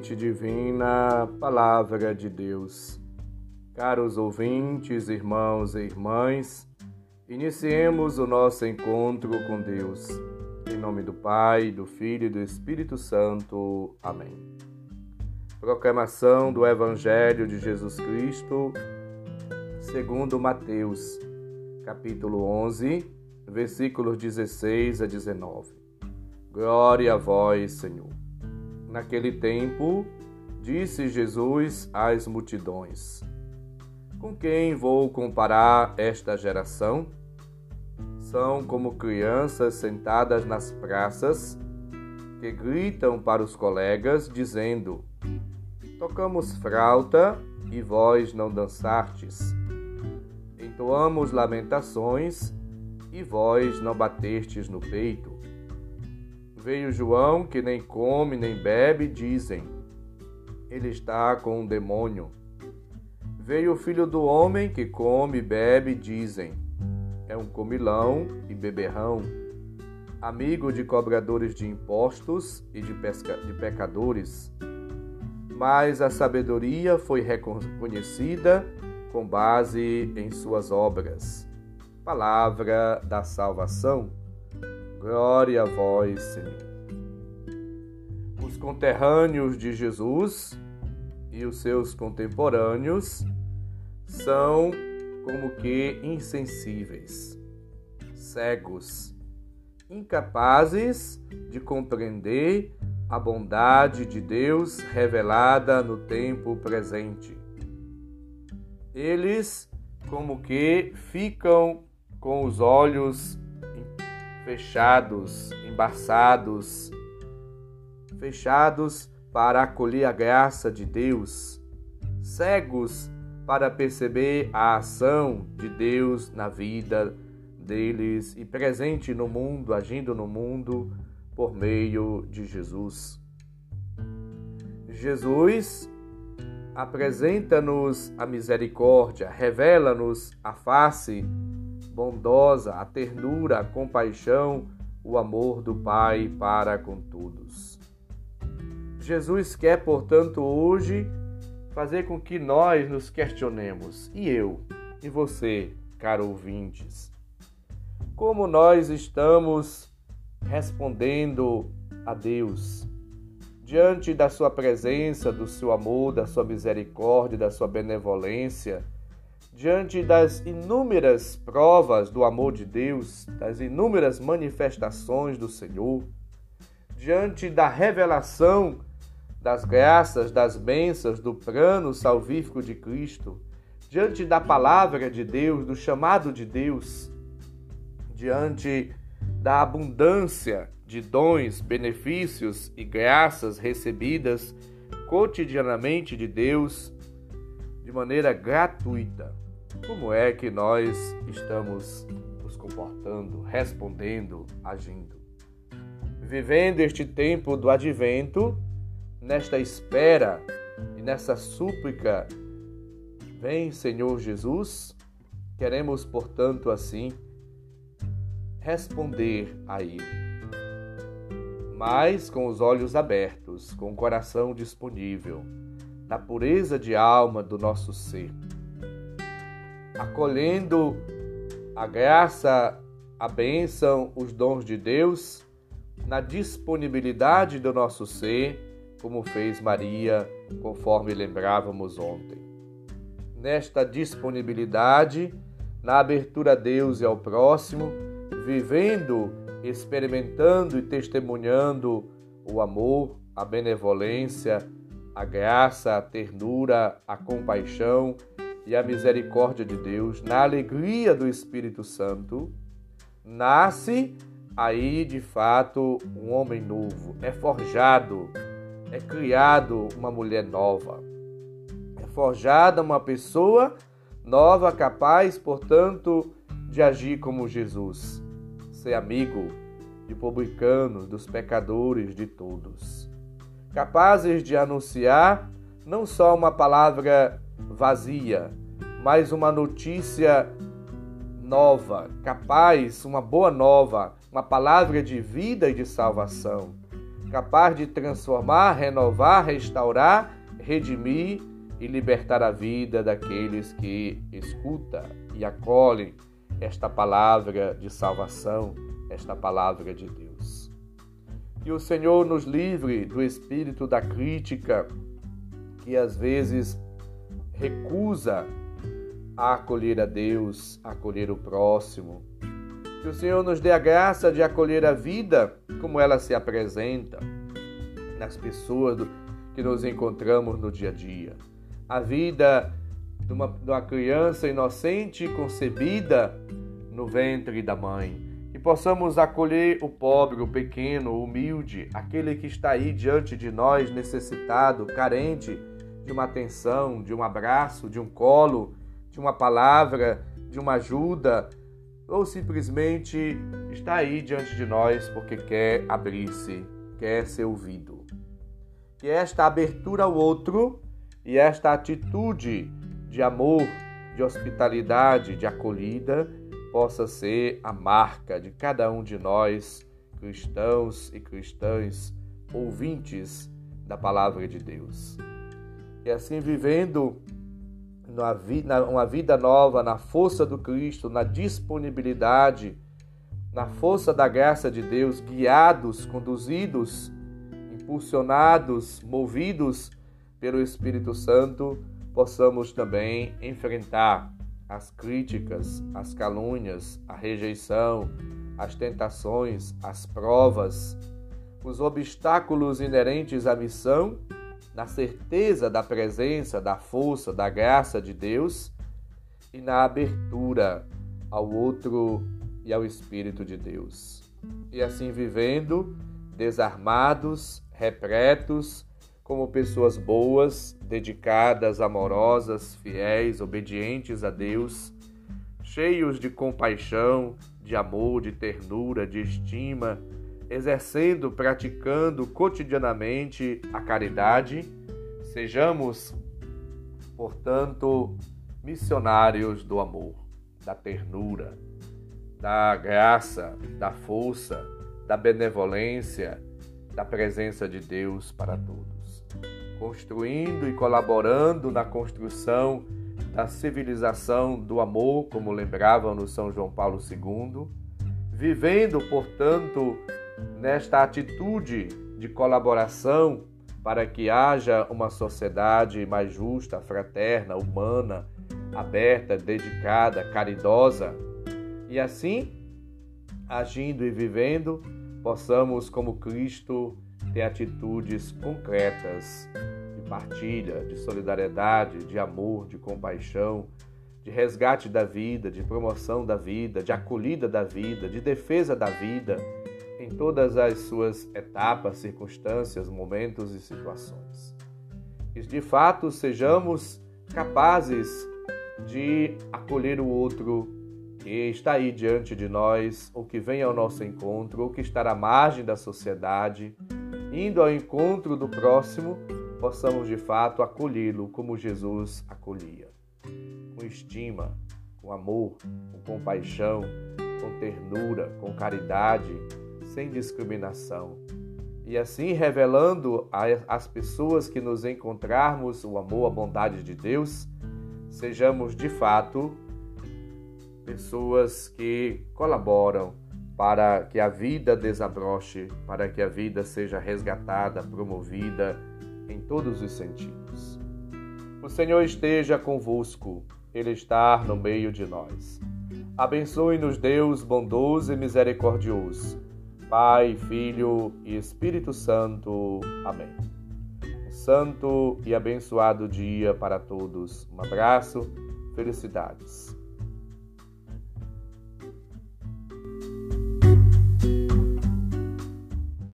divina, Palavra de Deus. Caros ouvintes, irmãos e irmãs, iniciemos o nosso encontro com Deus. Em nome do Pai, do Filho e do Espírito Santo. Amém. Proclamação do Evangelho de Jesus Cristo, segundo Mateus, capítulo 11, versículos 16 a 19. Glória a vós, Senhor. Naquele tempo, disse Jesus às multidões: Com quem vou comparar esta geração? São como crianças sentadas nas praças que gritam para os colegas, dizendo: Tocamos flauta e vós não dançastes. Entoamos lamentações e vós não batestes no peito. Veio João, que nem come nem bebe, dizem: Ele está com um demônio. Veio o filho do homem, que come e bebe, dizem: É um comilão e beberrão, amigo de cobradores de impostos e de, pesca, de pecadores. Mas a sabedoria foi reconhecida com base em suas obras. Palavra da salvação. Glória a vós, Senhor. Os conterrâneos de Jesus e os seus contemporâneos são como que insensíveis, cegos, incapazes de compreender a bondade de Deus revelada no tempo presente. Eles como que ficam com os olhos fechados, embaçados, fechados para acolher a graça de Deus, cegos para perceber a ação de Deus na vida deles e presente no mundo, agindo no mundo por meio de Jesus. Jesus apresenta-nos a misericórdia, revela-nos a face bondosa, a ternura, a compaixão, o amor do Pai para com todos. Jesus quer, portanto, hoje fazer com que nós nos questionemos, e eu, e você, caro ouvintes, como nós estamos respondendo a Deus? Diante da Sua presença, do Seu amor, da Sua misericórdia, da Sua benevolência diante das inúmeras provas do amor de Deus, das inúmeras manifestações do Senhor, diante da revelação das graças, das bênçãos, do plano salvífico de Cristo, diante da palavra de Deus, do chamado de Deus, diante da abundância de dons, benefícios e graças recebidas cotidianamente de Deus de maneira gratuita como é que nós estamos nos comportando, respondendo, agindo. Vivendo este tempo do advento, nesta espera e nessa súplica, vem Senhor Jesus, queremos, portanto, assim, responder a Ele. Mas com os olhos abertos, com o coração disponível, na pureza de alma do nosso ser acolhendo a graça, a bênção, os dons de Deus, na disponibilidade do nosso ser, como fez Maria, conforme lembrávamos ontem. Nesta disponibilidade, na abertura a Deus e ao próximo, vivendo, experimentando e testemunhando o amor, a benevolência, a graça, a ternura, a compaixão e a misericórdia de Deus, na alegria do Espírito Santo, nasce aí de fato um homem novo, é forjado, é criado uma mulher nova, é forjada uma pessoa nova, capaz, portanto, de agir como Jesus, ser amigo de publicanos, dos pecadores, de todos, capazes de anunciar não só uma palavra vazia, mas uma notícia nova, capaz, uma boa nova, uma palavra de vida e de salvação. capaz de transformar, renovar, restaurar, redimir e libertar a vida daqueles que escutam e acolhem esta palavra de salvação, esta palavra de Deus. Que o Senhor nos livre do espírito da crítica, que às vezes recusa a acolher a Deus, a acolher o próximo. Que o Senhor nos dê a graça de acolher a vida como ela se apresenta nas pessoas que nos encontramos no dia a dia. A vida de uma, de uma criança inocente concebida no ventre da mãe. Possamos acolher o pobre, o pequeno, o humilde, aquele que está aí diante de nós, necessitado, carente de uma atenção, de um abraço, de um colo, de uma palavra, de uma ajuda, ou simplesmente está aí diante de nós porque quer abrir-se, quer ser ouvido. Que esta abertura ao outro e esta atitude de amor, de hospitalidade, de acolhida possa ser a marca de cada um de nós, cristãos e cristãs, ouvintes da palavra de Deus. E assim vivendo uma vida nova na força do Cristo, na disponibilidade, na força da graça de Deus, guiados, conduzidos, impulsionados, movidos pelo Espírito Santo, possamos também enfrentar as críticas, as calúnias, a rejeição, as tentações, as provas, os obstáculos inerentes à missão na certeza da presença, da força, da graça de Deus e na abertura ao outro e ao Espírito de Deus. E assim vivendo, desarmados, repletos, como pessoas boas, dedicadas, amorosas, fiéis, obedientes a Deus, cheios de compaixão, de amor, de ternura, de estima, exercendo, praticando cotidianamente a caridade, sejamos, portanto, missionários do amor, da ternura, da graça, da força, da benevolência, da presença de Deus para todos, construindo e colaborando na construção da civilização do amor, como lembravam no São João Paulo II, vivendo, portanto, nesta atitude de colaboração para que haja uma sociedade mais justa, fraterna, humana, aberta, dedicada, caridosa. E assim, agindo e vivendo, possamos, como Cristo, ter atitudes concretas de partilha, de solidariedade, de amor, de compaixão, de resgate da vida, de promoção da vida, de acolhida da vida, de defesa da vida em todas as suas etapas, circunstâncias, momentos e situações. Que de fato sejamos capazes de acolher o outro que está aí diante de nós, ou que vem ao nosso encontro, ou que está à margem da sociedade, indo ao encontro do próximo, possamos de fato acolhê-lo como Jesus acolhia, com estima, com amor, com compaixão, com ternura, com caridade, sem discriminação. E assim, revelando às pessoas que nos encontrarmos o amor, a bondade de Deus, sejamos de fato pessoas que colaboram para que a vida desabroche, para que a vida seja resgatada, promovida em todos os sentidos. O Senhor esteja convosco, Ele está no meio de nós. Abençoe-nos, Deus bondoso e misericordioso Pai, Filho e Espírito Santo. Amém. Um santo e abençoado dia para todos. Um abraço, felicidades.